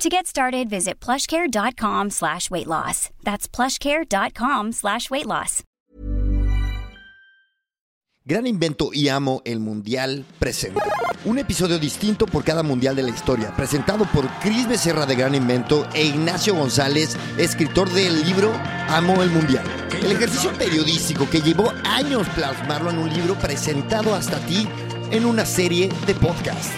To get started, visit plushcare.com slash weight loss. That's plushcare.com slash weight loss. Gran Invento y Amo el Mundial presenta un episodio distinto por cada mundial de la historia, presentado por Cris Becerra de Gran Invento e Ignacio González, escritor del libro Amo el Mundial. El ejercicio periodístico que llevó años plasmarlo en un libro presentado hasta ti en una serie de podcast.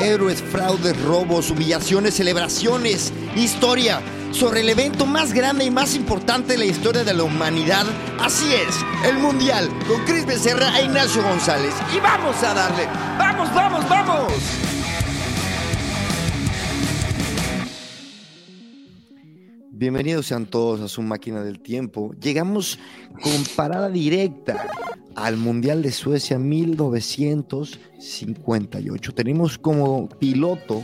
Héroes, fraudes, robos, humillaciones, celebraciones, historia sobre el evento más grande y más importante de la historia de la humanidad. Así es, el Mundial, con Cris Becerra e Ignacio González. Y vamos a darle, vamos, vamos, vamos. Bienvenidos sean todos a su máquina del tiempo. Llegamos con parada directa al Mundial de Suecia 1958. Tenemos como piloto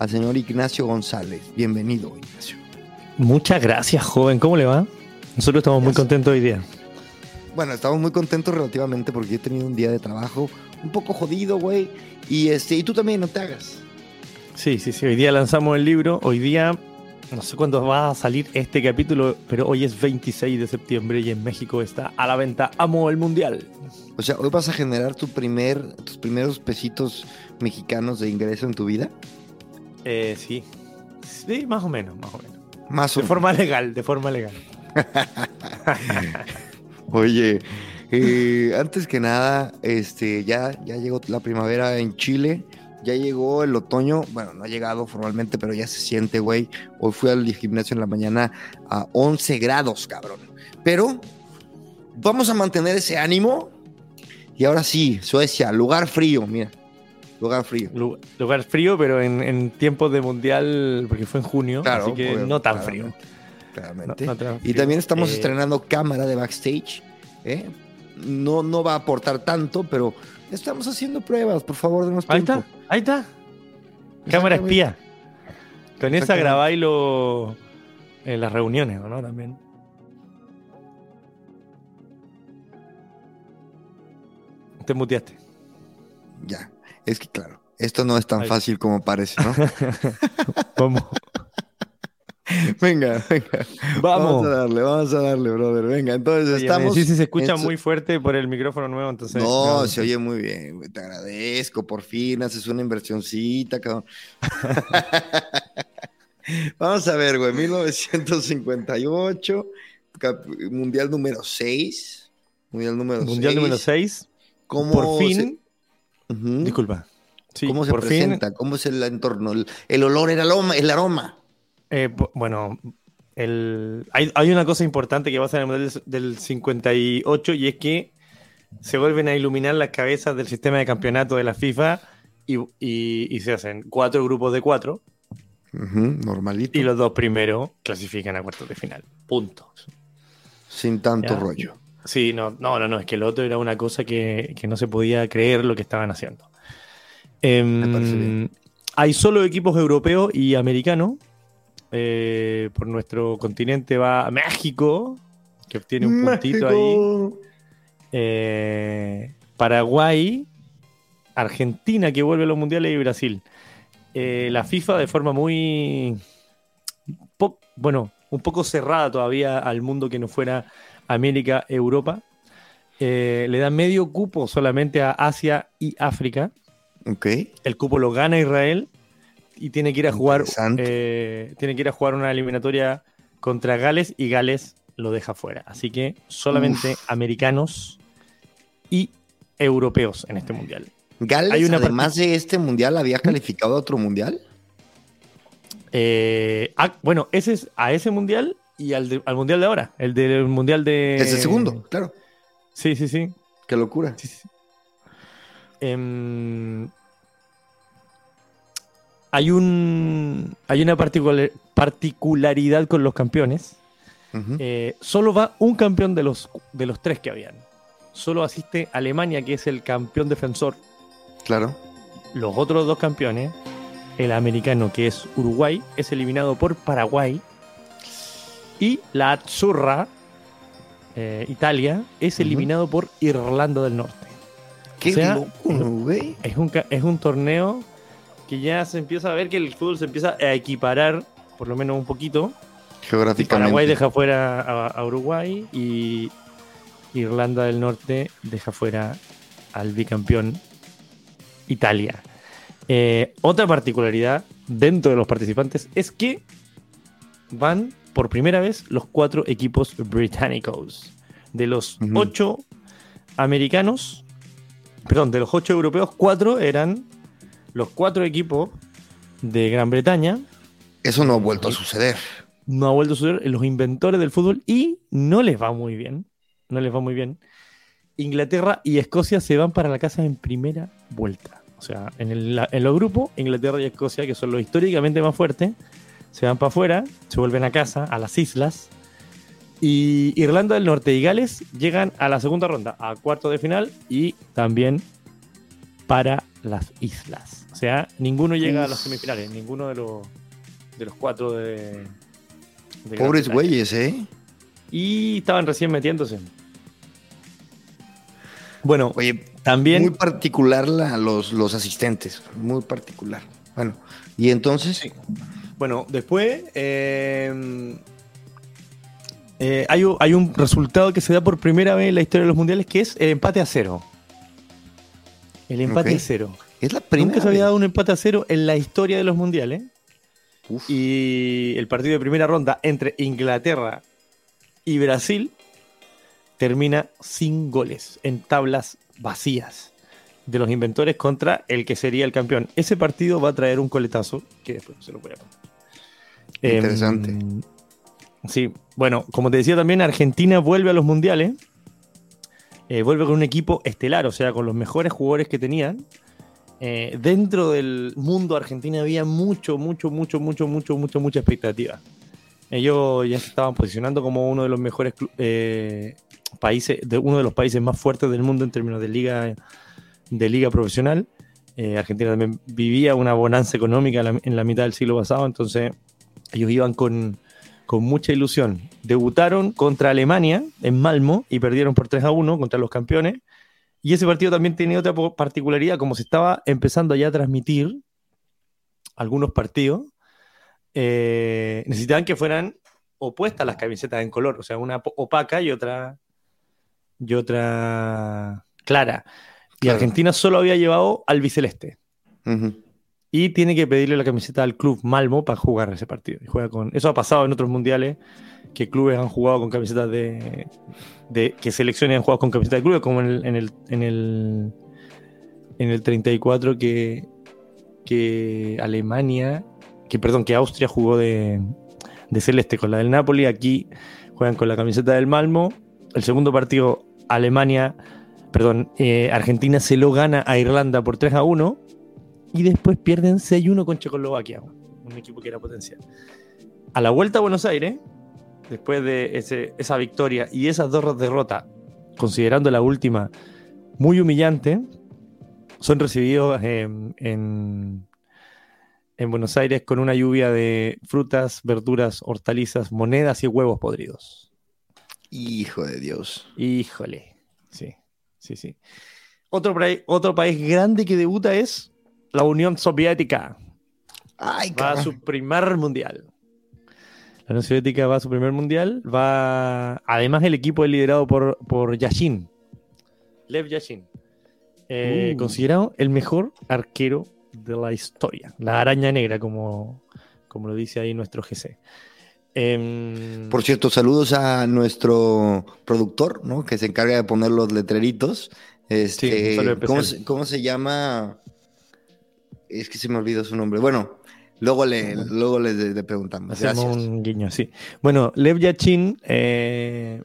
al señor Ignacio González. Bienvenido, Ignacio. Muchas gracias, joven. ¿Cómo le va? Nosotros estamos muy contentos hoy día. Bueno, estamos muy contentos relativamente porque he tenido un día de trabajo un poco jodido, güey. Y, este, y tú también, no te hagas. Sí, sí, sí. Hoy día lanzamos el libro. Hoy día no sé cuándo va a salir este capítulo, pero hoy es 26 de septiembre y en México está a la venta Amo el Mundial. O sea, hoy vas a generar tu primer, tus primeros pesitos mexicanos de ingreso en tu vida. Eh, sí. Sí, más o menos, más o menos. Más de forma legal, de forma legal. Oye, eh, antes que nada, este, ya, ya llegó la primavera en Chile ya llegó el otoño, bueno, no ha llegado formalmente, pero ya se siente, güey. Hoy fui al gimnasio en la mañana a 11 grados, cabrón. Pero vamos a mantener ese ánimo. Y ahora sí, Suecia, lugar frío, mira. Lugar frío. lugar frío, pero en, tiempos de mundial, porque fue en junio, así que no tan frío. Claramente. Y también estamos eh, estrenando cámara de backstage. ¿eh? No, no va a aportar tanto, pero Estamos haciendo pruebas, por favor, denos Ahí está, ahí está. Cámara espía. Con esa grabáis lo, las reuniones, ¿no? También. Te muteaste. Ya, es que claro, esto no es tan fácil como parece, ¿no? ¿Cómo? venga, venga. Vamos. a darle, vamos a darle, brother. Venga, entonces estamos. Sí, sí, se escucha muy fuerte por el micrófono nuevo, entonces. No, se oye muy bien, Te agradezco. Por fin haces una inversioncita, cabrón. vamos a ver, güey. 1958, mundial número 6. Mundial número 6. Mundial número 6. ¿Cómo por fin. Disculpa. ¿Cómo se presenta? ¿Cómo es el entorno? El, olor, el aroma. El aroma. Eh, bueno, hay, una cosa importante que pasa en el modelo del 58 y es que se vuelven a iluminar las cabezas del sistema de campeonato de la FIFA y, se hacen cuatro grupos de cuatro. normalito. Y los dos primeros clasifican a cuartos de final. Punto. Sin tanto rollo. Sí, no, no, no, es que el otro era una cosa que, no se podía creer lo que estaban haciendo. Em, hay solo equipos europeos y americanos eh, por nuestro continente va México, que obtiene un puntito ahí. Eh, Paraguay, Argentina, que vuelve a los mundiales, y Brasil. Eh, la FIFA, de forma muy. bueno, un poco cerrada todavía al mundo que no fuera América, Europa. le da medio cupo solamente a Asia y África. Okay. El cupo lo gana Israel y tiene que ir a jugar eh, tiene que ir a jugar una eliminatoria contra Gales y Gales lo deja fuera. Así que solamente americanos y europeos en este mundial. ¿Gales, además de este mundial, había calificado a otro mundial? Eh, ah, bueno, ese es a ese mundial y al, mundial de ahora, el del mundial de. Es el segundo, claro. Sí, sí, sí. Qué locura. Em, hay, un, hay una particularidad con los campeones eh, solo va un campeón de los, de los tres que habían. Solo asiste Alemania, que es el campeón defensor. Claro. Los otros dos campeones, el americano, que es Uruguay, es eliminado por Paraguay. Y la Azzurra, eh, Italia, es eliminado por Irlanda del Norte. Qué güey. Es un, es un torneo que ya se empieza a ver que el fútbol se empieza a equiparar, por lo menos un poquito. Geográficamente. Paraguay deja fuera a, Uruguay y Irlanda del Norte deja fuera al bicampeón Italia. Eh, otra particularidad dentro de los participantes es que van por primera vez los cuatro equipos británicos. De los ocho americanos, perdón, de los ocho europeos, cuatro eran los cuatro equipos de Gran Bretaña. Eso no ha vuelto a suceder. No ha vuelto a suceder los inventores del fútbol y no les va muy bien. No les va muy bien. Inglaterra y Escocia se van para la casa en primera vuelta. O sea, en, el, en los grupos, Inglaterra y Escocia, que son los históricamente más fuertes, se van para afuera, se vuelven a casa, a las islas. Y Irlanda del Norte y Gales llegan a la segunda ronda, a cuarto de final y también para las islas. O sea, ninguno llega a las semifinales, ninguno de los, de los cuatro de. Pobres güeyes, ¿eh? Y estaban recién metiéndose. Bueno, oye, también. Muy particular los, los asistentes, muy particular. Bueno, y entonces. Bueno, después. Eh, eh, hay, hay, un resultado que se da por primera vez en la historia de los mundiales que es el empate a cero. El empate a cero. Es la primera. Nunca se había dado un empate a cero en la historia de los mundiales. Y el partido de primera ronda entre Inglaterra y Brasil termina sin goles en tablas vacías de los inventores contra el que sería el campeón. Ese partido va a traer un coletazo que después se lo voy a contar. Interesante. Em, sí, bueno, como te decía también, Argentina vuelve a los mundiales. Eh, vuelve con un equipo estelar, o sea, con los mejores jugadores que tenían. Eh, dentro del mundo argentino había mucho, mucho, mucho, mucho, mucho, mucho, mucha expectativa. Ellos ya se estaban posicionando como uno de los mejores eh, países, de uno de los países más fuertes del mundo en términos de liga, de liga profesional. Argentina también vivía una bonanza económica en la mitad del siglo pasado, entonces ellos iban con, con mucha ilusión. Debutaron contra Alemania en Malmo y perdieron por 3 a 1 contra los campeones. Y ese partido también tiene otra particularidad, como se estaba empezando ya a transmitir algunos partidos, eh, necesitaban que fueran opuestas las camisetas en color, o sea, una opaca y otra y otra clara. Y Argentina solo había llevado al biceleste y tiene que pedirle la camiseta al club Malmo para jugar ese partido. Y juega con... Eso ha pasado en otros mundiales, que clubes han jugado con camisetas de... que selecciones han jugado con camisetas de clubes, como en el, en el, en el, en el 34 que, que Alemania, que perdón, que Austria jugó de, de celeste con la del Napoli. Aquí juegan con la camiseta del Malmo. El segundo partido, Alemania, perdón, eh, Argentina se lo gana a Irlanda por 3 a 1 y después pierden 6-1 con Checoslovaquia, un equipo que era potencial. A la vuelta a Buenos Aires, después de esa victoria y esas dos derrotas, considerando la última muy humillante, son recibidos en, en, Buenos Aires con una lluvia de frutas, verduras, hortalizas, monedas y huevos podridos. Hijo de Dios. Híjole. Sí, sí, sí. Otro, otro país grande que debuta es la Unión Soviética va a su primer mundial. La Unión Soviética va a su primer mundial. Va. Además, el equipo es liderado por, por Yashin. Lev Yashin. Eh, uh. Considerado el mejor arquero de la historia. La araña negra, como, como lo dice ahí nuestro GC. Em, por cierto, saludos a nuestro productor, ¿no? Que se encarga de poner los letreritos. Este, ¿cómo, ¿Cómo se llama? Es que se me olvidó su nombre. Bueno, luego le, luego le, preguntamos. Hacemos un guiño, sí. Bueno, Lev Yachin eh,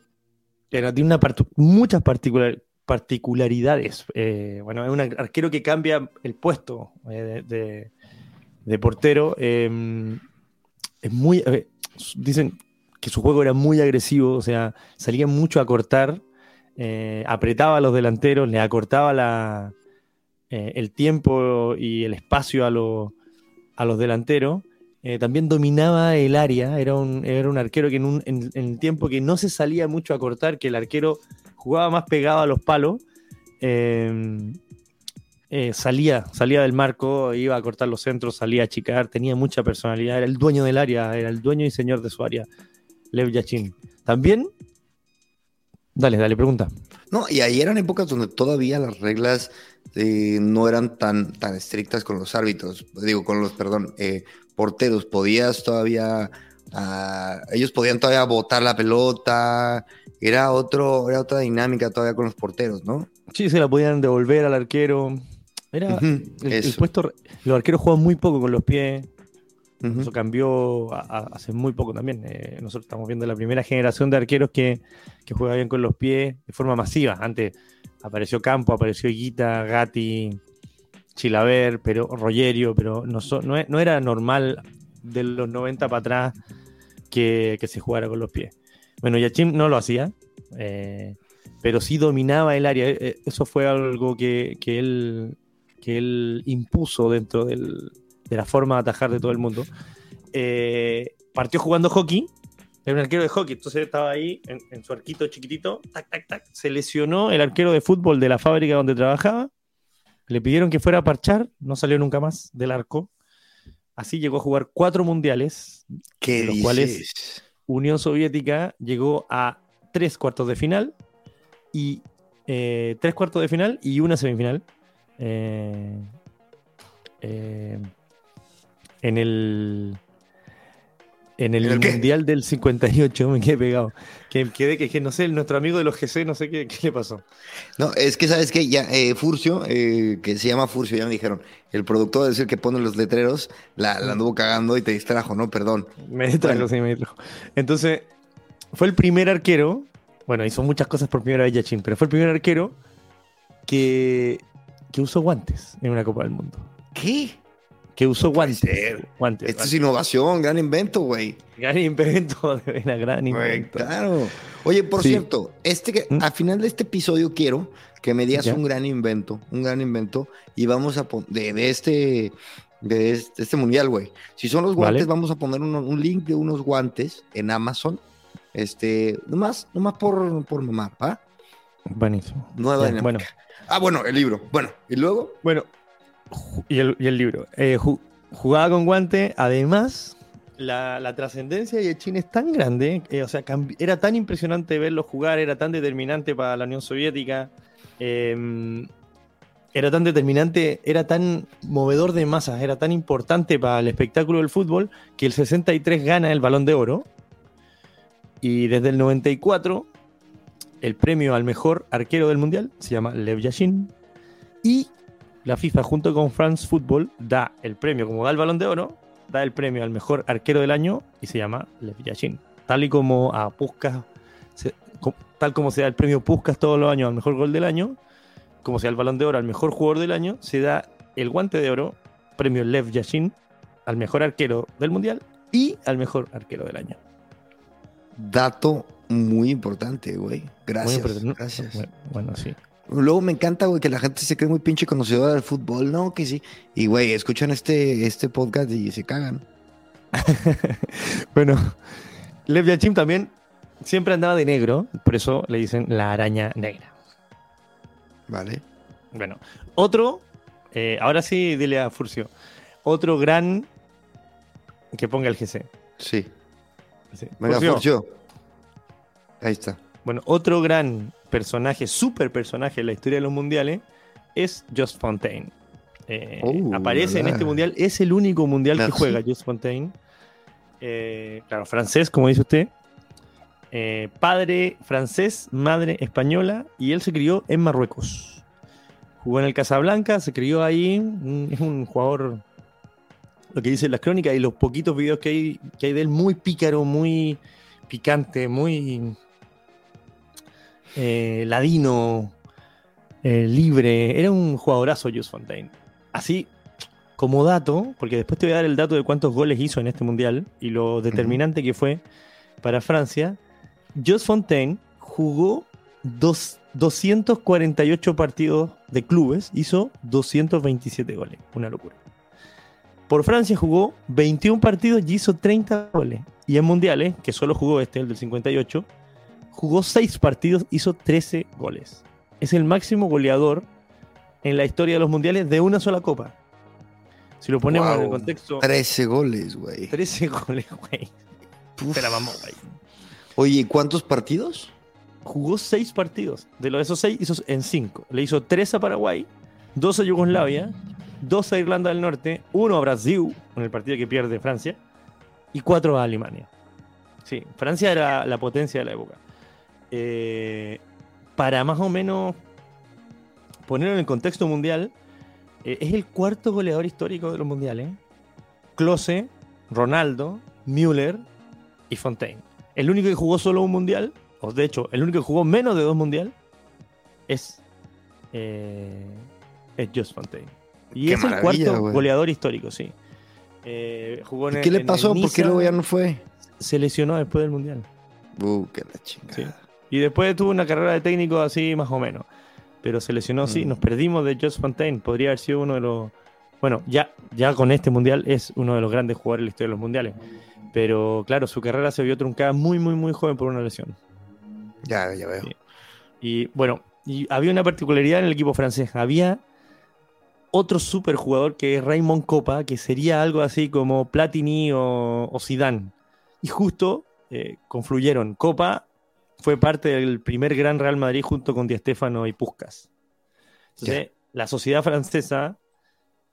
tiene una muchas particularidades. Eh, bueno, es un arquero que cambia el puesto eh, de, portero. Em, es muy. dicen que su juego era muy agresivo, o sea, salía mucho a cortar, eh, apretaba a los delanteros, le acortaba la, eh, el tiempo y el espacio a, a los delanteros. Eh, también dominaba el área, era un, era un arquero que en, un, en, el tiempo que no se salía mucho a cortar, que el arquero jugaba más pegado a los palos, salía, salía del marco, iba a cortar los centros, salía a achicar, tenía mucha personalidad, era el dueño del área, era el dueño y señor de su área. Lev Yachin. También. Dale, dale, pregunta. No, y ahí eran épocas donde todavía las reglas eh, no eran tan, tan estrictas con los árbitros, digo, con los, perdón, eh, porteros. Podías todavía, ah, ellos podían todavía botar la pelota, era, otro, era otra dinámica todavía con los porteros, ¿no? Sí, se la podían devolver al arquero. Era el, puesto, los arqueros juegan muy poco con los pies. Eso cambió hace muy poco también. Eh, nosotros estamos viendo la primera generación de arqueros que, que, juega bien con los pies de forma masiva. Antes apareció Campo, apareció Guita, Gatti, Chilaver, pero Rogerio, pero no, no, era normal de los 90 para atrás que, se jugara con los pies. Bueno, Yachim no lo hacía, eh, pero sí dominaba el área. Eh, eso fue algo que, él, que impuso dentro de la forma de atajar de todo el mundo. Eh, partió jugando hockey, era un arquero de hockey, entonces estaba ahí en, su arquito chiquitito, tac, tac, tac, se lesionó el arquero de fútbol de la fábrica donde trabajaba, le pidieron que fuera a parchar, no salió nunca más del arco. Así llegó a jugar cuatro mundiales, ¿Qué los cuales Unión Soviética llegó a tres cuartos de final y eh, tres cuartos de final y una semifinal. eh, eh en el en el, Mundial del 58 me quedé pegado. Que quedé que, no sé, nuestro amigo de los GC, no sé qué, le pasó. No, es que sabes que ya eh, Furcio, eh, que se llama Furcio, ya me dijeron, el productor es el que pone los letreros, la, anduvo cagando y te distrajo, ¿no? Perdón. Me distrajo, sí, me distrajo. Entonces, fue el primer arquero, bueno, hizo muchas cosas por primera vez Yachin, pero fue el primer arquero que, que usó guantes en una Copa del Mundo. ¿Qué? Que usó guantes. guantes Esto es innovación, gran invento, güey. Gran invento, una gran invento. claro. Oye, por cierto, este ¿Mm? al final de este episodio quiero que me digas un gran invento, un gran invento, y vamos a poner de, este de este, mundial, güey. Si son los guantes, vamos a poner un, link de unos guantes en Amazon. Este, nomás, nomás por, por mamar, ¿va? Buenísimo. Nueva Bueno. Ah, bueno, el libro. Bueno, ¿y luego? Bueno, y el, libro. Eh, jugaba con guante, además, la, trascendencia de China es tan grande, eh, o sea, era tan impresionante verlo jugar, era tan determinante para la Unión Soviética, em, era tan determinante, era tan movedor de masas, era tan importante para el espectáculo del fútbol, que el 63 gana el balón de oro. Y desde el 94, el premio al mejor arquero del mundial se llama Lev Yashin. Y la FIFA junto con France Football da el premio, como da el balón de oro, da el premio al mejor arquero del año y se llama Lev Yashin. Tal y como a Puskas, tal como se da el premio Puskas todos los años al mejor gol del año, como se da el balón de oro al mejor jugador del año, se da el guante de oro, premio Lev Yashin, al mejor arquero del mundial y al mejor arquero del año. Dato muy importante, güey. Gracias. Gracias. Bueno, sí. Luego me encanta, güey, que la gente se cree muy pinche conocedora del fútbol. No, que sí. Y, güey, escuchan este, este podcast y se cagan. bueno, Lev Yachim también siempre andaba de negro, por eso le dicen la araña negra. Vale. Bueno, otro, eh, ahora sí, dile a Furcio, otro gran que ponga el GC. Sí. Venga, Furcio. Ahí está. Bueno, otro gran personaje, super personaje en la historia de los mundiales, es Just Fontaine. Eh, uh, aparece en este mundial, es el único mundial que juega Just Fontaine. Eh, claro, francés, como dice usted. Eh, padre francés, madre española, y él se crió en Marruecos. Jugó en el Casablanca, se crió ahí. Es un jugador, lo que dicen las crónicas y los poquitos videos que hay, que hay de él, muy pícaro, muy picante, muy eh, ladino, eh, libre. Era un jugadorazo Jus Fontaine. Así como dato, porque después te voy a dar el dato de cuántos goles hizo en este mundial y lo determinante que fue para Francia, Jos Fontaine jugó dos, 248 partidos de clubes, hizo 227 goles. Una locura. Por Francia jugó 21 partidos y hizo 30 goles. Y en mundiales, que solo jugó este, el del 58, jugó 6 partidos, hizo 13 goles. Es el máximo goleador en la historia de los mundiales de una sola copa. Si lo ponemos Wow. en el contexto. 13 goles, güey. 13 goles, güey. Te la mamó, güey. Oye, ¿cuántos partidos? Jugó 6 partidos. De los de esos 6 hizo en 5. Le hizo 3 a Paraguay, 2 a Yugoslavia, 2 a Irlanda del Norte, 1 a Brasil, en el partido que pierde Francia, y 4 a Alemania. Sí, Francia era la potencia de la época. Eh, para más o menos ponerlo en el contexto mundial, eh, es el cuarto goleador histórico de los mundiales. Klose, Ronaldo, Müller y Fontaine. El único que jugó solo un mundial, o de hecho, el único que jugó menos de dos mundial, es, eh, es Just Fontaine. Y Qué es el cuarto goleador histórico, sí. Eh, jugó en ¿Y el- qué le en pasó? el ¿Por qué luego ya no fue? Se lesionó después del mundial. Uh, que la chingada. Sí. Y después tuvo una carrera de técnico así, más o menos. Pero se lesionó, sí. Mm. Nos perdimos de Just Fontaine. Podría haber sido uno de los. Bueno, ya, ya con este mundial es uno de los grandes jugadores de la historia de los mundiales. Pero claro, su carrera se vio truncada muy, muy, muy joven por una lesión. Ya, ya veo. Sí. Y bueno, y había una particularidad en el equipo francés. Había otro superjugador que es Raymond Copa, que sería algo así como Platini o, o Zidane. Y justo eh, confluyeron. Copa fue parte del primer gran Real Madrid junto con Di Stéfano y Puskas. Entonces, la sociedad francesa,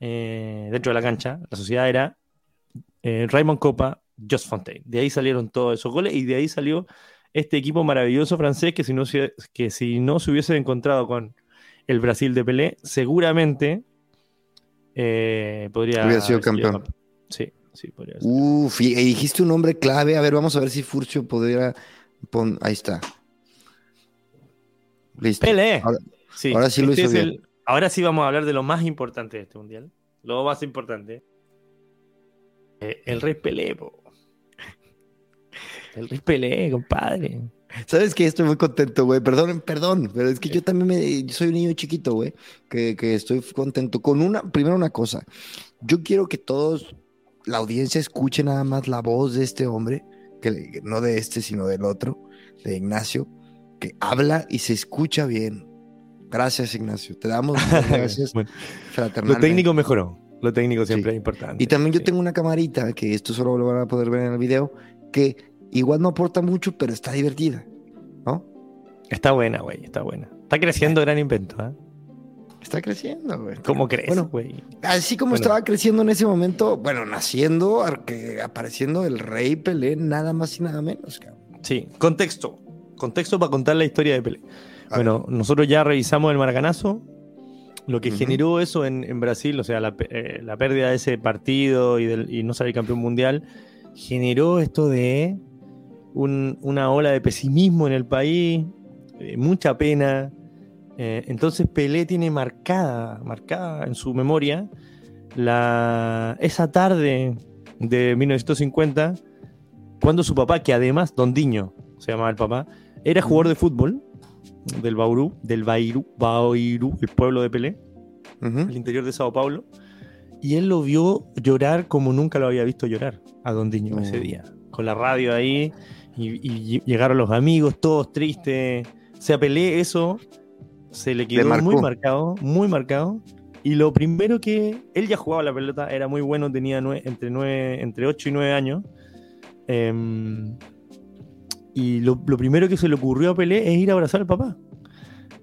eh, dentro de la cancha, la sociedad era eh, Raymond Copa, Just Fontaine. De ahí salieron todos esos goles y de ahí salió este equipo maravilloso francés que si no se, que si no se hubiese encontrado con el Brasil de Pelé, seguramente eh, podría Hubiera sido haber sido campeón. Sí, sí, podría sido. Uf, y, y dijiste un nombre clave. A ver, vamos a ver si Furcio podría. Pon- Ahí está. Listo. Pelé. Ahora- Sí, ahora sí lo este hizo bien. el- ahora sí vamos a hablar de lo más importante de este mundial. Lo más importante. Eh, el rey Pelé, po. El rey Pelé, compadre. ¿Sabes qué? Estoy muy contento, güey. Perdón, perdón, pero es que yo también me, soy un niño chiquito, güey, que, que estoy contento con una, primero una cosa. Yo quiero que todos, la audiencia escuche nada más la voz de este hombre, que no de este, sino del otro, de Ignacio, que habla y se escucha bien. Gracias, Ignacio. Te damos gracias Bueno, lo técnico mejoró. Lo técnico siempre Sí. es importante. Y también yo Sí. tengo una camarita, que esto solo lo van a poder ver en el video, que igual no aporta mucho, pero está divertida, ¿no? Está buena, güey. Está buena. Está creciendo gran invento, ¿eh? Está creciendo, güey. ¿Cómo crees, Bueno, güey? Así como Bueno. estaba creciendo en ese momento, bueno, naciendo, apareciendo el rey Pelé, nada más y nada menos, cabrón. Sí, contexto. Contexto para contar la historia de Pelé. A Bueno, nosotros ya revisamos el Maracanazo. Lo que generó eso en, en Brasil, o sea, la, pe- eh, la pérdida de ese partido y, del- y no salir campeón mundial, generó esto de un- una ola de pesimismo en el país, eh, mucha pena. Eh, entonces Pelé tiene marcada, marcada en su memoria la, esa tarde de 1950, cuando su papá, que además Don Diño se llamaba el papá, era jugador de fútbol del Bauru, del Bairú, Bairú, el pueblo de Pelé, Ujú. el interior de Sao Paulo, y él lo vio llorar como nunca lo había visto llorar a Don Diño No. ese día, con la radio ahí, y, y llegaron los amigos, todos tristes. O sea, Pelé eso se le quedó muy marcado, muy marcado. Y lo primero que él ya jugaba la pelota, era muy bueno, tenía entre, nueve, entre 8 y 9 años. Em, y lo, lo primero que se le ocurrió a Pelé es ir a abrazar al papá.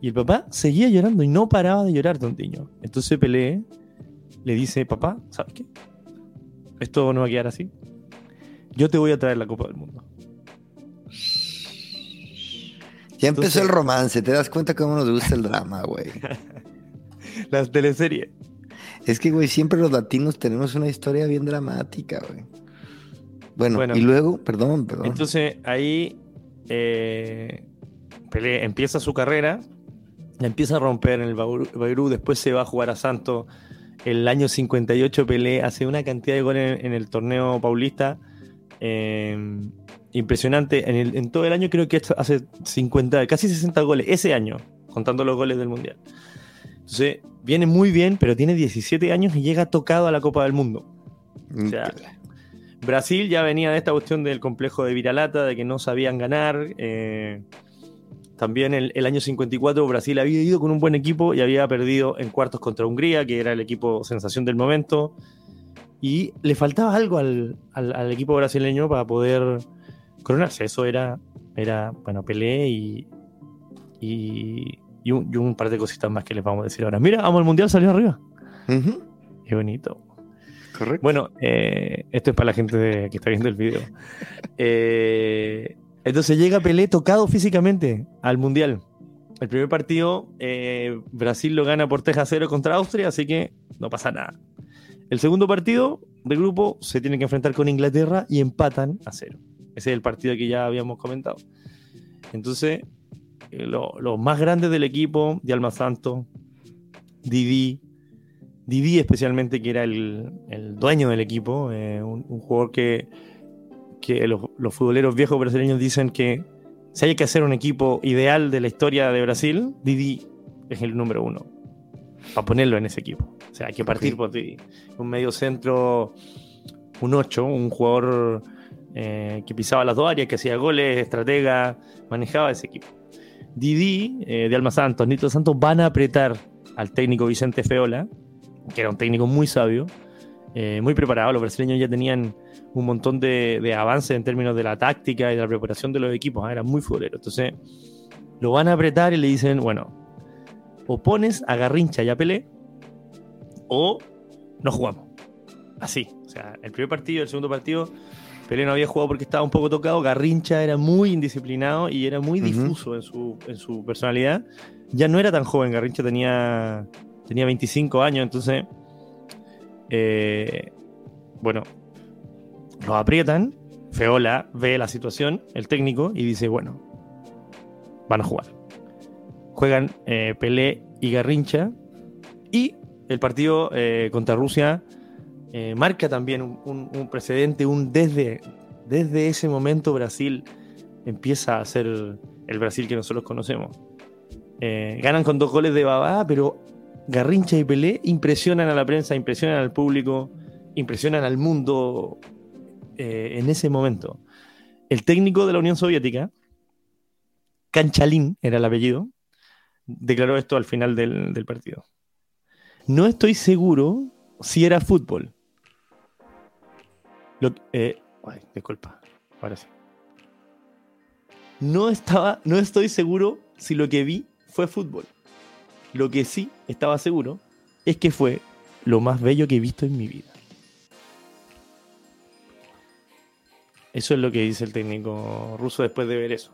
Y el papá seguía llorando y no paraba de llorar, tontiño. Entonces Pelé le dice, papá, ¿sabes qué? Esto no va a quedar así. Yo te voy a traer la Copa del Mundo. Ya empezó Entonces- el romance, te das cuenta cómo nos gusta el drama, güey. Las teleseries. Es que, güey, siempre los latinos tenemos una historia bien dramática, güey. Bueno, Bueno. y luego, perdón, perdón. Entonces ahí eh, empieza su carrera, empieza a romper en el Bauru, después se va a jugar a Santos. El año 58 Pelé hace una cantidad de goles en, en el torneo paulista. eh, impresionante. En, en, todo el año creo que hace 50, casi 60 goles, ese año, contando los goles del Mundial. Entonces, viene muy bien, pero tiene 17 años y llega tocado a la Copa del Mundo. O sea, Brasil ya venía de esta cuestión del complejo de Viralata, de que no sabían ganar. Eh, también el, el, año 54 Brasil había ido con un buen equipo y había perdido en cuartos contra Hungría, que era el equipo sensación del momento. Y le faltaba algo al, al, al equipo brasileño para poder coronarse. Eso era, era bueno, Pelé y, y, y, un, y, un, par de cositas más que les vamos a decir ahora. Mira, vamos al Mundial, salió arriba. Uh -huh. Qué bonito. Correcto. Bueno, eh, esto es para la gente de, que está viendo el video. eh, entonces llega Pelé tocado físicamente al Mundial. El primer partido, eh, Brasil lo gana por 3 a 0 contra Austria, así que no pasa nada. El segundo partido de grupo se tiene que enfrentar con Inglaterra y empatan a cero. Ese es el partido que ya habíamos comentado. Entonces, eh, los lo más grandes del equipo, de Alma Santo, Didi, Didi especialmente, que era el, el dueño del equipo, eh, un, un, jugador que, que los, los, futboleros viejos brasileños dicen que si hay que hacer un equipo ideal de la historia de Brasil, Didi es el número uno, para ponerlo en ese equipo. O sea, hay que partir okay. por Didi. Un medio centro, un 8, un jugador eh, que pisaba las dos áreas, que hacía goles, estratega, manejaba ese equipo. Didi, eh, de Alma Santos, Nito Santos van a apretar al técnico Vicente Feola, que era un técnico muy sabio, eh, muy preparado. Los brasileños ya tenían un montón de, avances en términos de la táctica y de la preparación de los equipos, ¿eh? eran muy futboleros. Entonces, lo van a apretar y le dicen, bueno, o pones a Garrincha y a Pelé, o no jugamos. Así. O sea, el primer partido, el segundo partido, Pelé no había jugado porque estaba un poco tocado. Garrincha era muy indisciplinado y era muy uh -huh. difuso en su, en su personalidad. Ya no era tan joven, Garrincha tenía, tenía 25 años, entonces, eh, bueno, lo aprietan. Feola ve la situación, el técnico, y dice: Bueno, van a jugar. Juegan eh, Pelé y Garrincha. Y el partido eh, contra Rusia eh, marca también un, precedente, un desde, desde ese momento Brasil empieza a ser el Brasil que nosotros conocemos. Eh, ganan con dos goles de Babá, pero Garrincha y Pelé impresionan a la prensa, impresionan al público, impresionan al mundo eh, en ese momento. El técnico de la Unión Soviética, Canchalín era el apellido, declaró esto al final del partido. No estoy seguro si era fútbol. Lo, eh, ay, disculpa, ahora sí. No, estaba, no estoy seguro si lo que vi fue fútbol. Lo que sí estaba seguro es que fue lo más bello que he visto en mi vida. Eso es lo que dice el técnico ruso después de ver eso.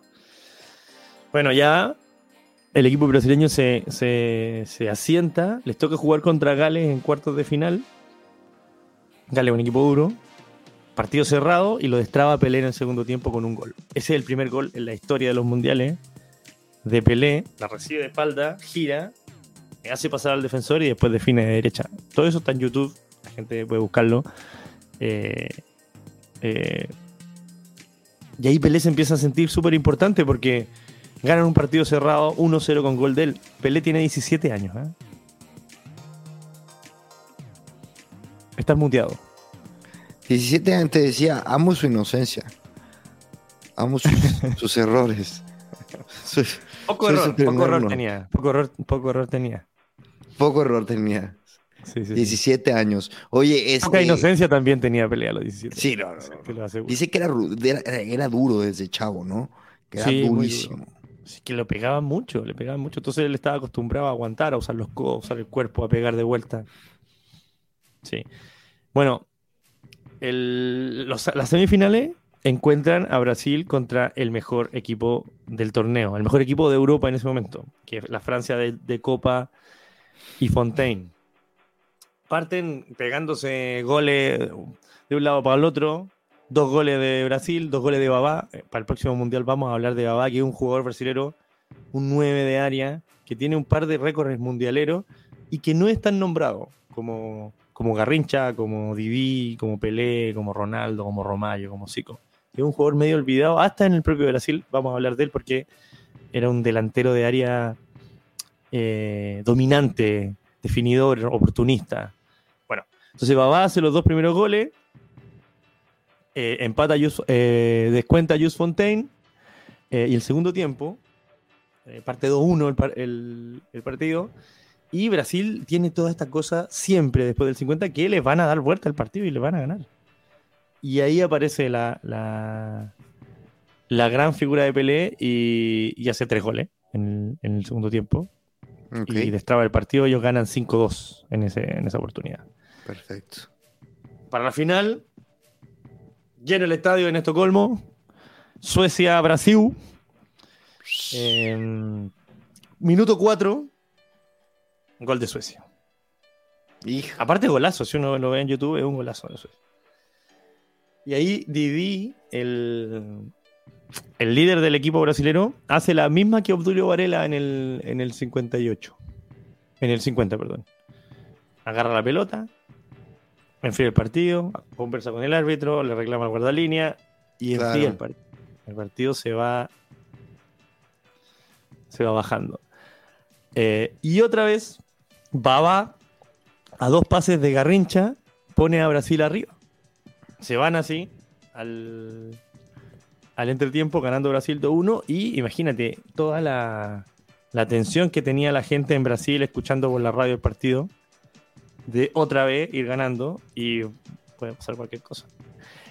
Bueno, ya el equipo brasileño se, se, se, asienta, les toca jugar contra Gales en cuartos de final. Gales es un equipo duro, partido cerrado y lo destraba Pelé en el segundo tiempo con un gol. Ese es el primer gol en la historia de los mundiales de Pelé. La recibe de espalda, gira, hace pasar al defensor y después define de derecha. Todo eso está en YouTube, la gente puede buscarlo. Eh, eh, y ahí Pelé se empieza a sentir súper importante porque ganan un partido cerrado 1-0 con gol de él. Pelé tiene 17 años. ¿eh? Estás muteado. 17 años te decía, amo su inocencia. Amo sus, sus errores. Soy, poco, soy error, poco error tenía. Poco error, poco error tenía. Poco error tenía. Sí, sí, 17 sí. años. Oye, es. Poca inocencia también tenía pelea a los 17. Sí, no, no. no. Dice que era, era, era, duro desde chavo, ¿no? Que era sí, durísimo. Sí, que lo pegaban mucho, le pegaban mucho. Entonces él estaba acostumbrado a aguantar, a usar los codos, a usar el cuerpo, a pegar de vuelta. Sí. Bueno, los, las semifinales encuentran a Brasil contra el mejor equipo del torneo, el mejor equipo de Europa en ese momento, que es la Francia de, de Copa y Fontaine. Parten pegándose goles de un lado para el otro, dos goles de Brasil, dos goles de Babá. Para el próximo mundial vamos a hablar de Babá, que es un jugador brasilero, un 9 de área, que tiene un par de récords mundialeros y que no es tan nombrado como, como Garrincha, como Didi, como Pelé, como Ronaldo, como Romario, como Zico. es un jugador medio olvidado, hasta en el propio Brasil, vamos a hablar de él porque era un delantero de área eh, dominante, definidor, oportunista. Bueno, entonces Babá hace los dos primeros goles, eh, empata, eh, descuenta Jus Fontaine, y el segundo tiempo, parte 2-1 el, el, partido, y Brasil tiene toda esta cosa siempre después del 50 que les van a dar vuelta al partido y le van a ganar. Y ahí aparece la, la, gran figura de Pelé y, hace tres goles en el, segundo tiempo. Y destraba el partido. Ellos ganan 5-2 en, en esa oportunidad. Perfecto. Para la final, lleno el estadio en Estocolmo. Suecia-Brasil. Em, minuto 4. Gol de Suecia. Aparte golazo, si uno lo ve en YouTube, es un golazo de Suecia. Y ahí Didi, el, el líder del equipo brasilero, hace la misma que Obdulio Varela en el, en el 58. En el 50, perdón. Agarra la pelota, enfría el partido, conversa con el árbitro, le reclama al guardalínea y enfría el partido. El partido se va. Se va bajando. Eh, y otra vez, Baba, a dos pases de Garrincha, pone a Brasil arriba. Se van así al, al entretiempo ganando Brasil 2-1 y imagínate toda la, la tensión que tenía la gente en Brasil escuchando por la radio el partido de otra vez ir ganando y puede pasar cualquier cosa.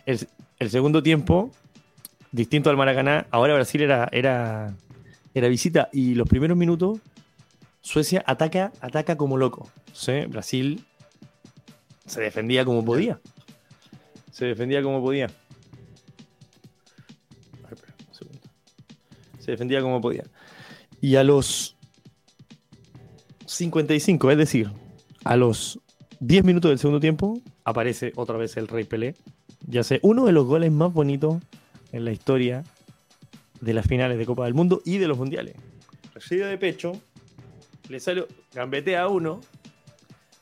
El, segundo tiempo, distinto al Maracaná, ahora Brasil era, era, era visita. Y los primeros minutos Suecia ataca, ataca como loco. Brasil se defendía como podía. Se defendía como podía. Se defendía como podía. Y a los 55, es decir, a los 10 minutos del segundo tiempo, aparece otra vez el Rey Pelé. Ya sé, uno de los goles más bonitos en la historia de las finales de Copa del Mundo y de los mundiales. Recibe de pecho, le sale, gambetea a uno,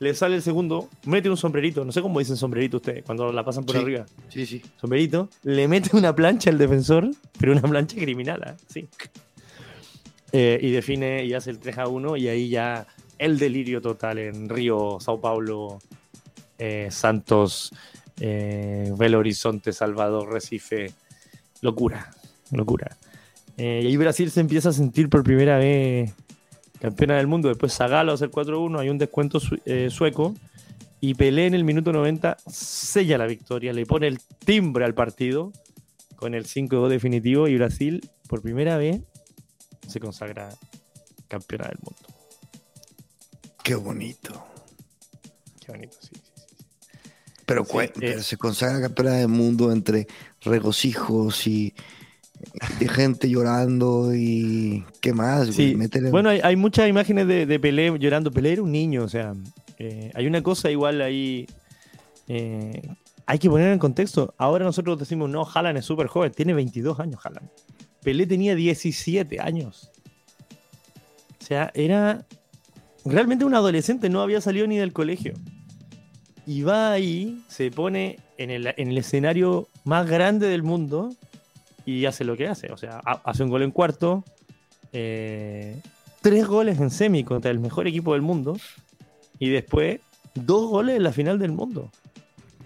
le sale el segundo, mete un sombrerito, no sé cómo dicen sombrerito ustedes cuando la pasan por arriba. Sí, sí. Sombrerito, le mete una plancha al defensor, pero una plancha criminal, ¿eh? sí. Eh, y define y hace el 3 a 1 y ahí ya el delirio total en Río, Sao Paulo, eh, Santos, Belo Horizonte, Salvador, Recife. Locura, locura. y ahí Brasil se empieza a sentir por primera vez campeona del mundo. Después Zagalo hace el 4-1, hay un descuento eh, sueco. Y Pelé en el minuto 90 sella la victoria, le pone el timbre al partido con el 5-2 definitivo y Brasil por primera vez se consagra campeona del mundo. Qué bonito. Qué bonito, sí. Pero, eh, se consagra campeona del mundo entre regocijos y de gente llorando y qué más. Bueno, hay, muchas imágenes de, Pelé llorando. Pelé era un niño, o sea, eh, hay una cosa igual ahí. Eh, hay que poner en contexto. Ahora nosotros decimos, no, Haaland es súper joven, tiene 22 años Haaland. Pelé tenía 17 años. O sea, era realmente un adolescente, no había salido ni del colegio. Y va ahí, se pone en el, en el escenario más grande del mundo y hace lo que hace. O sea, hace un gol en cuarto, eh, tres goles en semi contra el mejor equipo del mundo y después dos goles en la final del mundo.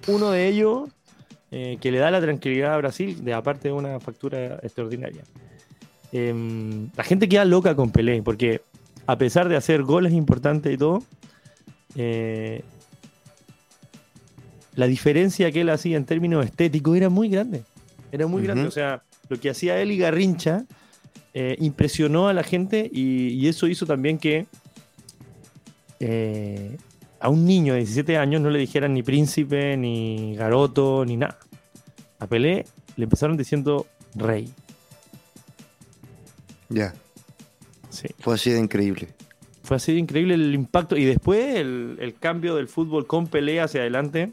Uno de ellos eh, que le da la tranquilidad a Brasil, de aparte de una factura extraordinaria. Em, la gente queda loca con Pelé, porque a pesar de hacer goles importantes y todo, eh, la diferencia que él hacía en términos estéticos era muy grande. Era muy grande. O sea, lo que hacía él y Garrincha eh, impresionó a la gente y, eso hizo también que eh, a un niño de 17 años no le dijeran ni príncipe, ni garoto, ni nada. A Pelé le empezaron diciendo rey. Ya. Sí. Fue así de increíble. Fue así de increíble el impacto. Y después el, cambio del fútbol con Pelé hacia adelante.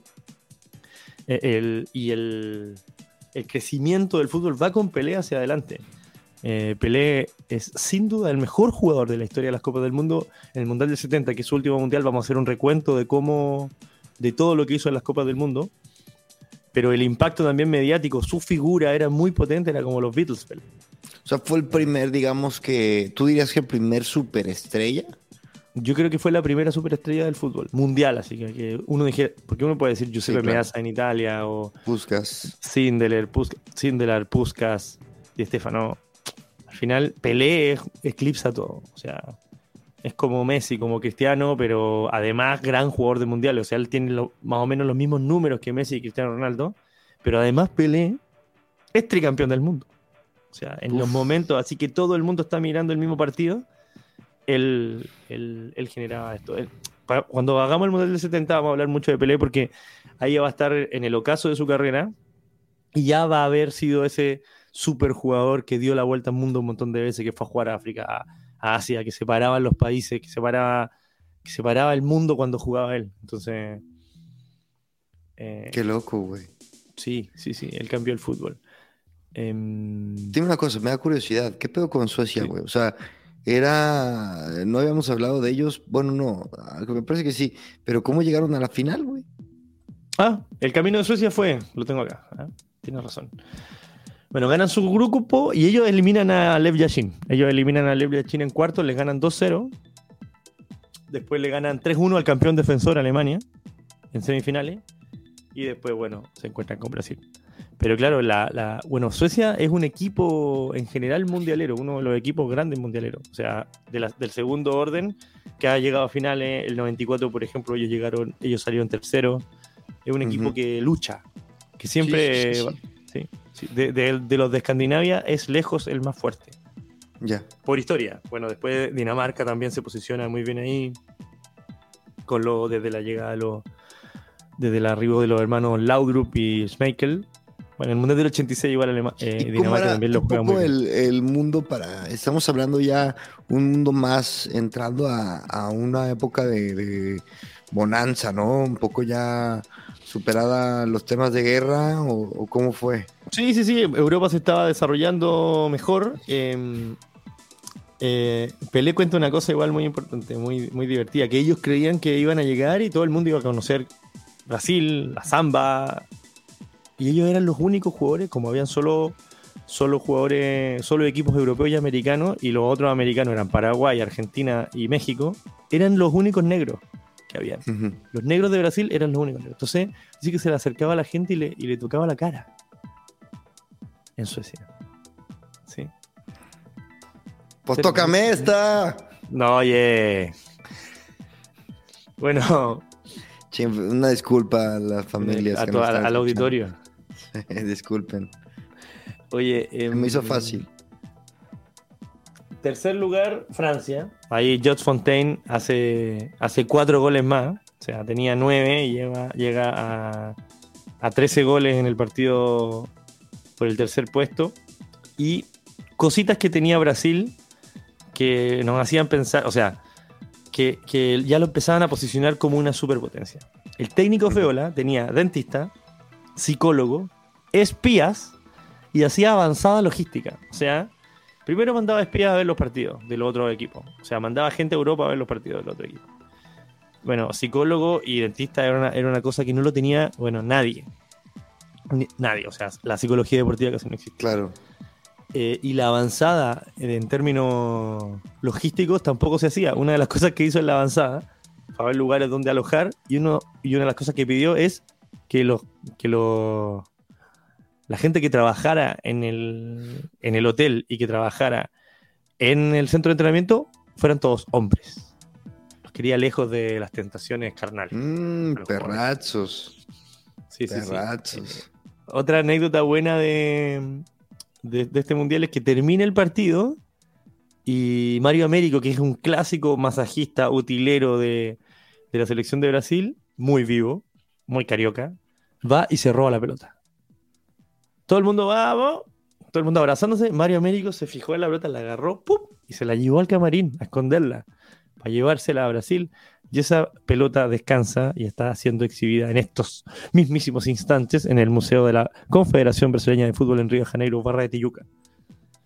Eh, y el, el crecimiento del fútbol va con Pelé hacia adelante. Eh, Pelé es sin duda el mejor jugador de la historia de las Copas del Mundo. En el Mundial del 70, que es su último Mundial, vamos a hacer un recuento de cómo, de todo lo que hizo en las Copas del Mundo. pero el impacto también mediático, su figura era muy potente, era como los Beatles. O sea, fue el primer, digamos que, tú dirías que el primer superestrella. Yo creo que fue la primera superestrella del fútbol mundial, así que, uno dije, porque uno puede decir Giuseppe Meazza en Italia o Puskas, Sindelar, Puskas, Sindelar, Puskas y Estefano. Al final Pelé eclipsa todo, o sea, es como Messi, como Cristiano, pero además gran jugador de mundial, o sea, él tiene más o menos los mismos números que Messi y Cristiano Ronaldo, pero además Pelé es tricampeón del mundo. O sea, en los momentos, así que todo el mundo está mirando el mismo partido él, generaba esto. cuando hagamos el Mundial del 70 vamos a hablar mucho de Pelé porque ahí va a estar en el ocaso de su carrera y ya va a haber sido ese superjugador que dio la vuelta al mundo un montón de veces, que fue a jugar a África, a, Asia, que separaba los países, que separaba, que separaba el mundo cuando jugaba él. Entonces... Eh, Qué loco, güey. Sí, sí, sí, él cambió el fútbol. Em, Dime una cosa, me da curiosidad. ¿Qué pedo con Suecia, güey? O sea, era, no habíamos hablado de ellos, bueno, no, me parece que sí, pero ¿cómo llegaron a la final, güey? Ah, el camino de Suecia fue, lo tengo acá, ¿eh? tienes razón. Bueno, ganan su grupo y ellos eliminan a Lev Yashin. Ellos eliminan a Lev Yashin en cuarto, le ganan 2-0. Después le ganan 3-1 al campeón defensor Alemania en semifinales. Y después, bueno, se encuentran con Brasil. Pero claro, la, bueno, Suecia es un equipo en general mundialero, uno de los equipos grandes mundialeros. O sea, del segundo orden que ha llegado a finales, el 94, por ejemplo, ellos llegaron, ellos salieron tercero. Es un equipo que lucha, que siempre, sí, de, los de Escandinavia es lejos el más fuerte. Ya. Por historia. Bueno, después Dinamarca también se posiciona muy bien ahí, con lo desde la llegada de los desde el arribo de los hermanos Laudrup y Schmeichel, bueno, el mundo del 86 igual Alema, eh, Dinamarca también lo juega muy bien. El, el, mundo para... Estamos hablando ya un mundo más entrando a, una época de, bonanza, ¿no? Un poco ya superada los temas de guerra o, cómo fue. Sí, sí, sí. Europa se estaba desarrollando mejor. Em, eh, Pelé cuenta una cosa igual muy importante, muy, muy divertida, que ellos creían que iban a llegar y todo el mundo iba a conocer Brasil, la samba, y ellos eran los únicos jugadores, como habían solo, solo jugadores, solo equipos europeos y americanos, y los otros americanos eran Paraguay, Argentina y México, eran los únicos negros que habían. Los negros de Brasil eran los únicos negros. Entonces, así que se le acercaba a la gente y le, y le tocaba la cara. En Suecia. Sí. Pues tócame esta. No, oye. Bueno. una disculpa a las familias. al auditorio. Disculpen. Oye, me hizo em, fácil. Tercer lugar, Francia. Ahí Jots Fontaine hace, hace cuatro goles más. O sea, tenía nueve y llega a, a 13 goles en el partido por el tercer puesto. Y cositas que tenía Brasil que nos hacían pensar, o sea, que, que, ya lo empezaban a posicionar como una superpotencia. El técnico Feola tenía dentista, psicólogo, espías y hacía avanzada logística. O sea, primero mandaba espías a ver los partidos del otro equipo. O sea, mandaba gente a Europa a ver los partidos del otro equipo. Bueno, psicólogo y dentista era una, cosa que no lo tenía, bueno, nadie. nadie, o sea, la psicología deportiva casi no existe. Claro. Eh, y la avanzada en términos logísticos tampoco se hacía. Una de las cosas que hizo en la avanzada, para ver lugares donde alojar, y, uno, y una de las cosas que pidió es que los, que los la gente que trabajara en el, en el hotel y que trabajara en el centro de entrenamiento fueran todos hombres. Los quería lejos de las tentaciones carnales. Mmm, perrazos. Sí, sí, sí. Eh, otra anécdota buena de, de, este mundial es que termina el partido y Mario Américo, que es un clásico masajista, utilero de, de la selección de Brasil, muy vivo, muy carioca, va y se roba la pelota. Todo el mundo va, todo el mundo abrazándose. Mario Américo se fijó en la pelota, la agarró ¡pum! y se la llevó al camarín a esconderla para llevársela a Brasil. Y esa pelota descansa y está siendo exhibida en estos mismísimos instantes en el Museo de la Confederación Brasileña de Fútbol en Río de Janeiro, Barra de Tijuca.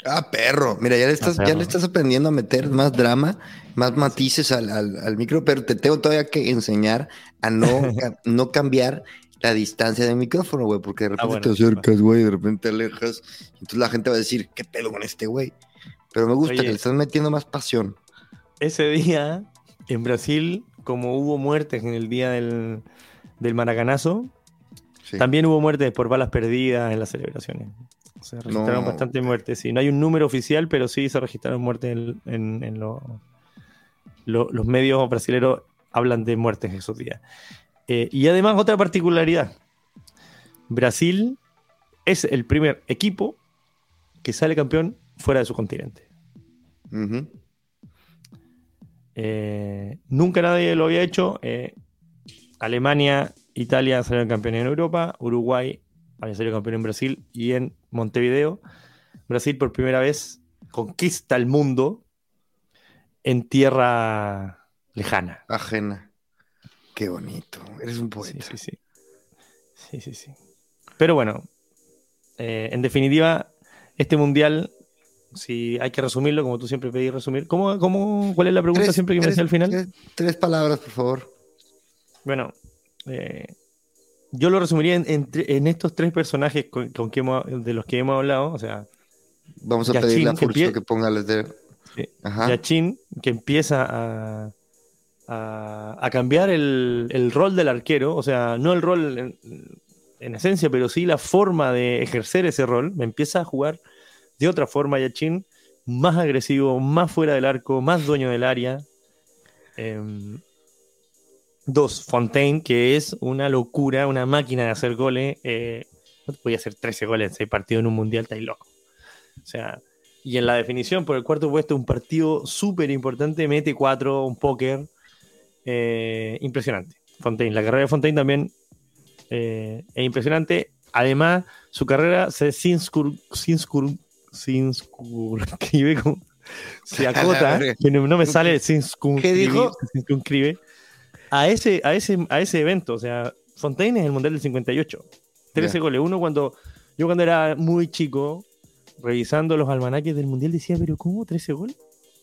Ah, perro. Mira, ya le estás, ya le estás aprendiendo a meter más drama, más matices al, al, micro, pero te tengo todavía que enseñar a no, no cambiar la distancia del micrófono, güey, porque de Ah, repente bueno, te acercas, güey, de repente te alejas. Entonces la gente va a decir, ¿qué pedo con este güey? Pero me gusta Oye. que le estás metiendo más pasión. Ese día, en Brasil, como hubo muertes en el día del, del Maracanazo, Sí. también hubo muertes por balas perdidas en las celebraciones. Se registraron No. bastantes muertes. Sí, no hay un número oficial, pero sí se registraron muertes en, en- en lo- lo- los medios brasileños hablan de muertes esos días. Eh, y además, otra particularidad: Brasil es el primer equipo que sale campeón fuera de su continente. Eh, nunca nadie lo había hecho. Eh, Alemania, Italia salieron campeones en Europa, Uruguay había salido campeón en Brasil y en Montevideo. Brasil por primera vez conquista el mundo en tierra lejana. Ajena. Qué bonito. Eres un Sí, poeta. sí, sí. Sí, sí, sí. Pero bueno, eh, en definitiva, este mundial, si hay que resumirlo, como tú siempre pedís resumir, ¿cómo, cómo, ¿cuál es la pregunta Tres- siempre que me hacía al final? Tres, tres palabras, por favor. Bueno, eh, yo lo resumiría en, en tre- en estos tres personajes con, con que hemos- de los que hemos hablado. O sea, Vamos a Yachin, pedirle a que Furcio que ponga las de... Sí. Yachin, que empieza a, a- cambiar el, rol del arquero. O sea, no el rol en, en esencia, pero sí la forma de ejercer ese rol. Me empieza a jugar de otra forma Yachin, más agresivo, más fuera del arco, más dueño del área. Em, Dos, Fontaine, que es una locura, una máquina de hacer goles. Eh, no te podía hacer 13 goles en 6 partidos en un mundial, estáis loco. O sea, y en la definición por el cuarto puesto, un partido súper importante, mete 4, un póker. Eh, impresionante. Fontaine, la carrera de Fontaine también eh, es impresionante. Además, su carrera se cinscribe como- se acota, que no, no me sale ¿Qué dijo? se circunscribe a ese, a ese, a ese evento. O sea, Fontaine es el Mundial del 58. 13 Ya. goles. Uno cuando, yo cuando era muy chico, revisando los almanaques del Mundial, decía, pero ¿cómo 13 goles?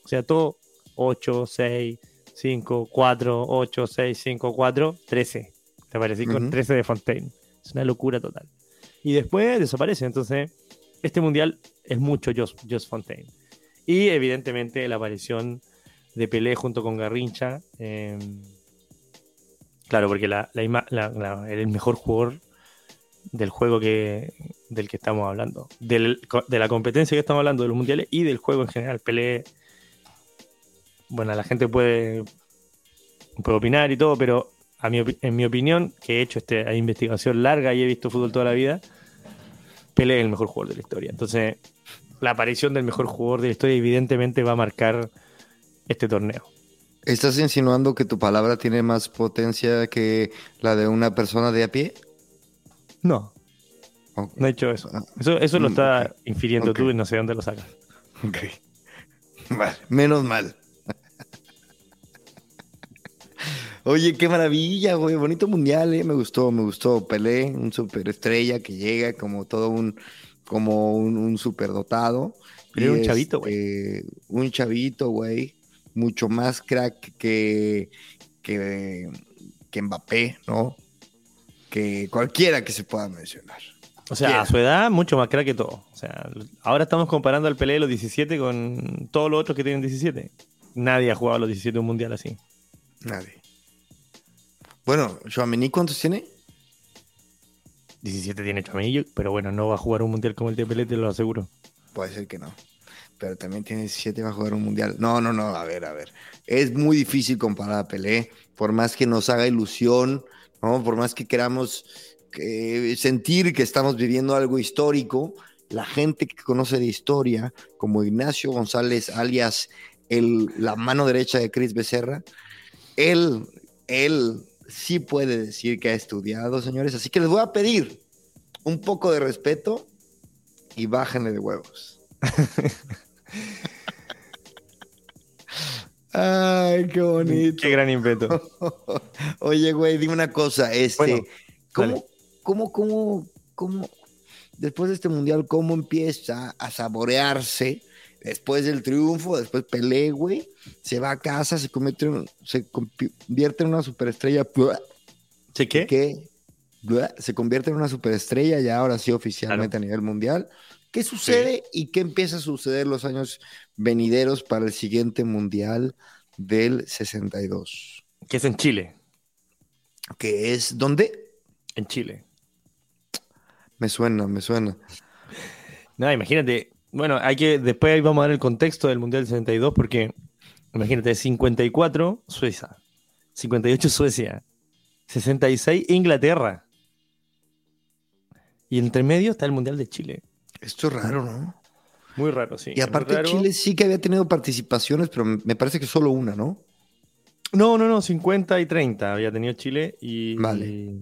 O sea, todo 8, 6, 5, 4, 8, 6, 5, 4, 13. Te aparecí con Ujú. 13 de Fontaine. Es una locura total. Y después desaparece. Entonces, este Mundial es mucho Just, Just Fontaine. Y evidentemente la aparición de Pelé junto con Garrincha. eh, claro, porque la, la- la- el mejor jugador del juego que, del que estamos hablando, del- de la competencia que estamos hablando, de los mundiales y del juego en general. Pelé, bueno, la gente puede, puede opinar y todo, pero a mi en mi opinión, que he hecho esta investigación larga y he visto fútbol toda la vida, Pelé es el mejor jugador de la historia. Entonces, la aparición del mejor jugador de la historia evidentemente va a marcar este torneo. ¿Estás insinuando que tu palabra tiene más potencia que la de una persona de a pie? No, no he hecho eso. Ah, Eso, eso lo mm, está infiriendo tú y no sé dónde lo sacas. Ok. Vale, menos mal. Oye, qué maravilla, güey. Bonito mundial, eh. Me gustó, me gustó. Pelé, un superestrella que llega como todo un, como un, un superdotado. Pero era un chavito, güey. este, Un chavito, güey. Mucho más crack que, que, que Mbappé, ¿no? Que cualquiera que se pueda mencionar. O sea, a su edad, mucho más crack que todo. O sea, ahora estamos comparando al Pelé de los 17 con todos los otros que tienen 17. Nadie ha jugado a los 17 un mundial así. Nadie. Bueno, Chouameni, ¿cuántos tiene? 17 tiene Chamillo, pero bueno, no va a jugar un mundial como el de Pelé, te lo aseguro. Puede ser que no. Pero también tiene 17 va a jugar un mundial. No, no, no, a ver, a ver. Es muy difícil comparar a Pelé, por más que nos haga ilusión, ¿no? Por más que queramos eh, sentir que estamos viviendo algo histórico, la gente que conoce de historia, como Ignacio González, alias el, la mano derecha de Cris Becerra, él, él sí puede decir que ha estudiado, señores. Así que les voy a pedir un poco de respeto y bájenle de huevos. Ay, qué bonito. Qué gran invento. Oye, güey, dime una cosa, este, Bueno, ¿cómo, cómo, cómo, cómo, después de este mundial, cómo empieza a saborearse después del triunfo, después Pelé, güey, se va a casa, se convierte en, se convierte en una superestrella, ¿Che qué? que se convierte en una superestrella ya ahora sí oficialmente a nivel mundial. ¿Qué sucede y qué empieza a suceder los años venideros para el siguiente mundial del 62? Que es en Chile. ¿Que es dónde? En Chile. Me suena, me suena. No, imagínate. Bueno, hay que. Después ahí vamos a dar el contexto del Mundial del 62, porque imagínate, 54, Suiza. 58, Suecia. 66, Inglaterra. Y entre medio está el Mundial de Chile. Esto es raro, ¿no? Muy raro, sí. Y aparte Chile sí que había tenido participaciones, pero me parece que solo una, ¿no? No, no, no, 50 y 30 había tenido Chile y... Vale.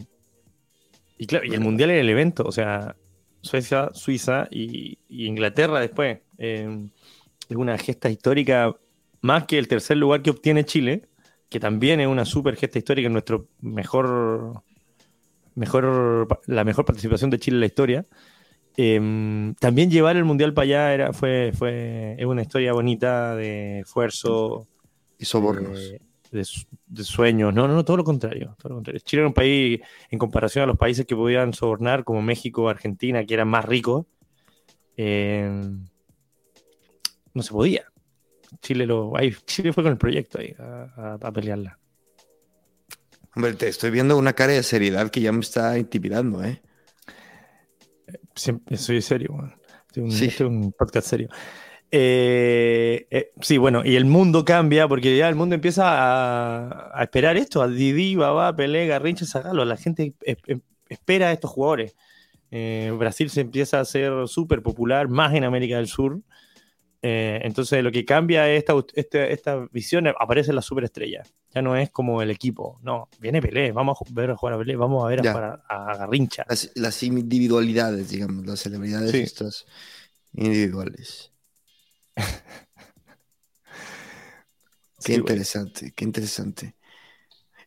Y, claro, y el Mundial era el evento, o sea, Suecia, Suiza y, Inglaterra después. Em, es una gesta histórica más que el tercer lugar que obtiene Chile, que también es una super gesta histórica, nuestro mejor, mejor, la mejor participación de Chile en la historia. Em, también llevar el mundial para allá era, fue, fue, es una historia bonita de esfuerzo. Y sobornos. De, sueños. No, no, no, todo lo contrario. Todo lo contrario. Chile era un país, en comparación a los países que podían sobornar, como México Argentina, que eran más ricos, em, no se podía. Chile, lo, ahí, Chile fue con el proyecto ahí a, a pelearla. Hombre, te estoy viendo una cara de seriedad que ya me está intimidando, ¿eh? soy serio, Este es un, podcast serio. Eh, eh, sí, bueno, y el mundo cambia porque ya el mundo empieza a, esperar esto, a Didi, Babá, Pelé, Garrincha, Zagalo. La gente espera a estos jugadores. Eh, Brasil se empieza a hacer súper popular, más en América del Sur. entonces lo que cambia es esta, esta, esta visión, aparece la superestrella. Ya no es como el equipo, no, viene Pelé, vamos a ver a jugar a Pelé, vamos a ver a, jugar a, Garrincha. Las, individualidades, digamos, las celebridades estas individuales. qué interesante, qué interesante.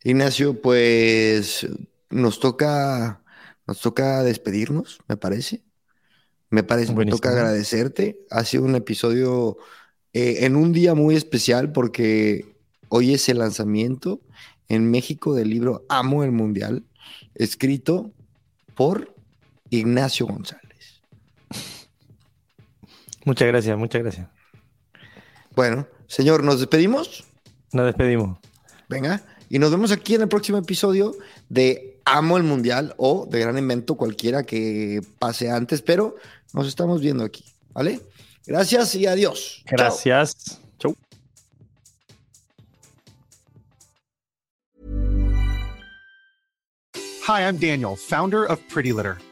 Ignacio, pues nos toca, nos toca despedirnos, me parece. Me parece, me toca agradecerte. Ha sido un episodio eh, en un día muy especial porque Hoy es el lanzamiento en México del libro Amo el Mundial, escrito por Ignacio González. Muchas gracias, muchas gracias. Bueno, señor, ¿nos despedimos? Nos despedimos. Venga, y nos vemos aquí en el próximo episodio de Amo el Mundial o de Gran Invento, cualquiera que pase antes, pero nos estamos viendo aquí, ¿vale? Gracias y adiós. Gracias. Hi, I'm Daniel, founder of Pretty Litter.